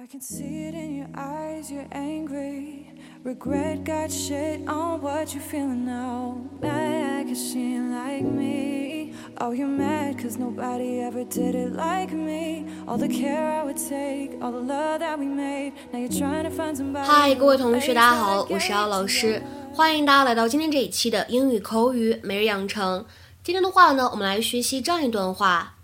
I can see it in your eyes, you're angry. Regret got shit on what you're feeling now. Mad cause she ain't like me. Oh, you're mad cause nobody ever did it like me. All the care I would take, all the love that we made. Now you're trying to find somebody. 嗨，各位同学，大家好，我是姚老师，欢迎大家来到今天这一期的英语口语每日养成。今天的话呢，我们来学习这样一段话。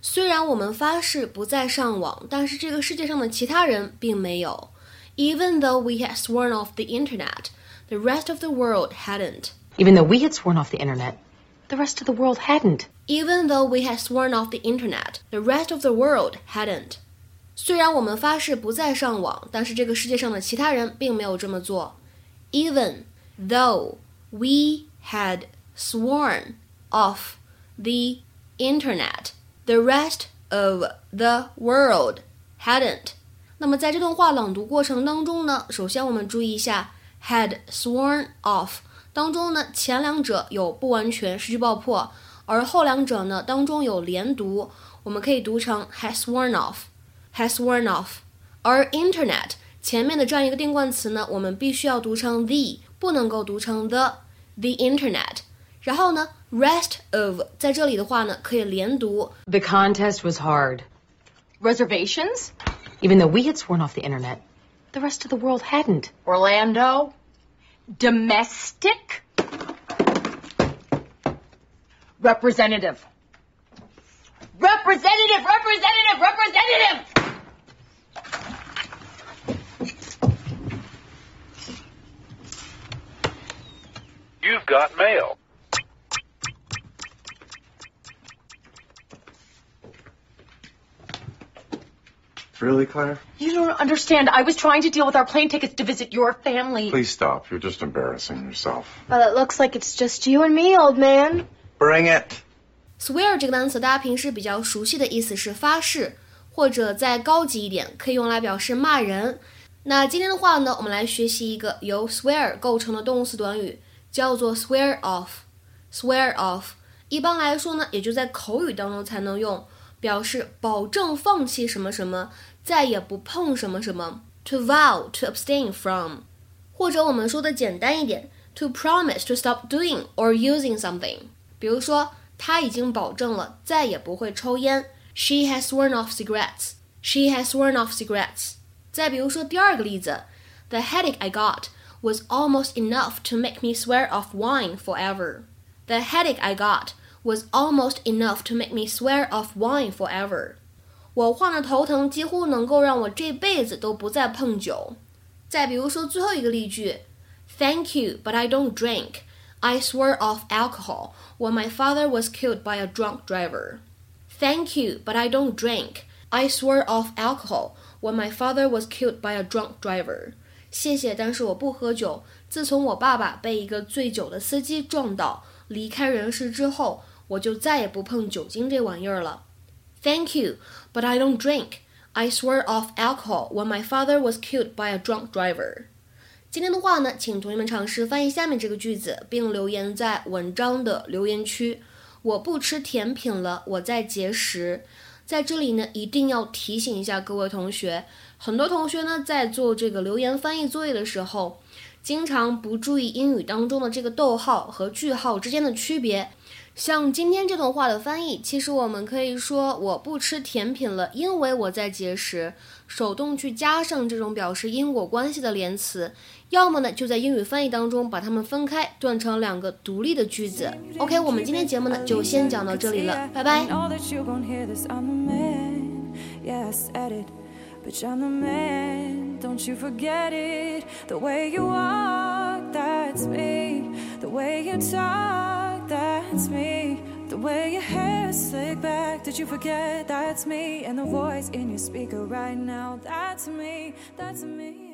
虽然我们发誓不再上网，但是这个世界上的其他人并没有。Even though we had sworn off the internet, the rest of the world hadn't. Even though we had sworn off the internet, the rest of the world hadn't. Even though we had sworn off the internet, the rest of the world hadn't. 虽然我们发誓不再上网，但是这个世界上的其他人并没有这么做。Even though we had sworn off the internet, The rest of the world hadn't。那么在这段话朗读过程当中呢，首先我们注意一下 had sworn off 当中呢，前两者有不完全失去爆破，而后两者呢当中有连读，我们可以读成 has sworn off，has sworn off。而 internet 前面的这样一个定冠词呢，我们必须要读成 the，不能够读成 the，the internet。然后呢，rest of 在这里的话呢，可以连读。The contest was hard. Reservations? Even though we had sworn off the internet, the rest of the world hadn't. Orlando? Domestic? Representative. Representative, representative, representative! You've got mail. Really, Claire? You don't understand. I was trying to deal with our plane tickets to visit your family. Please stop. You're just embarrassing yourself. Well, it looks like it's just you and me, old man. Bring it. swear 这个单词，大家平时比较熟悉的意思是发誓，或者再高级一点，可以用来表示骂人。那今天的话呢，我们来学习一个由 swear 构成的动词短语，叫做 swear off。swear off 一般来说呢，也就在口语当中才能用， 表示保证放弃什么什么，再也不碰什么什么。To vow to abstain from，或者我们说的简单一点，to promise to stop doing or using something。比如说，他已经保证了再也不会抽烟。She has sworn off cigarettes. She has sworn off cigarettes. 再比如说第二个例子，The headache I got was almost enough to make me swear off wine forever. The headache I got was almost enough to make me swear off wine forever. 我患的头疼几乎能够让我这辈子都不再碰酒。再比如说最后一个例句，Thank you, but I don't drink. I swore off alcohol when my father was killed by a drunk driver. Thank you, but I don't drink. I swore off alcohol when my father was killed by a drunk driver. 谢谢，但是我不喝酒。自从我爸爸被一个醉酒的司机撞倒离开人世之后， 我就再也不碰酒精这玩意儿了。Thank you, but I don't drink. I swore off alcohol when my father was killed by a drunk driver. 今天的话呢，请同学们尝试翻译下面这个句子，并留言在文章的留言区。我不吃甜品了，我在节食。在这里呢，一定要提醒一下各位同学，很多同学呢在做这个留言翻译作业的时候，经常不注意英语当中的这个逗号和句号之间的区别。像今天这段话的翻译，其实我们可以说我不吃甜品了，因为我在节食。手动去加上这种表示因果关系的连词，要么呢就在英语翻译当中把它们分开，断成两个独立的句子。OK，我们今天节目呢就先讲到这里了，拜拜。Don't you forget it. The way you walk, that's me. The way you talk, that's me. The way your hair slick back, did you forget that's me? And the voice in your speaker right now, that's me, that's me.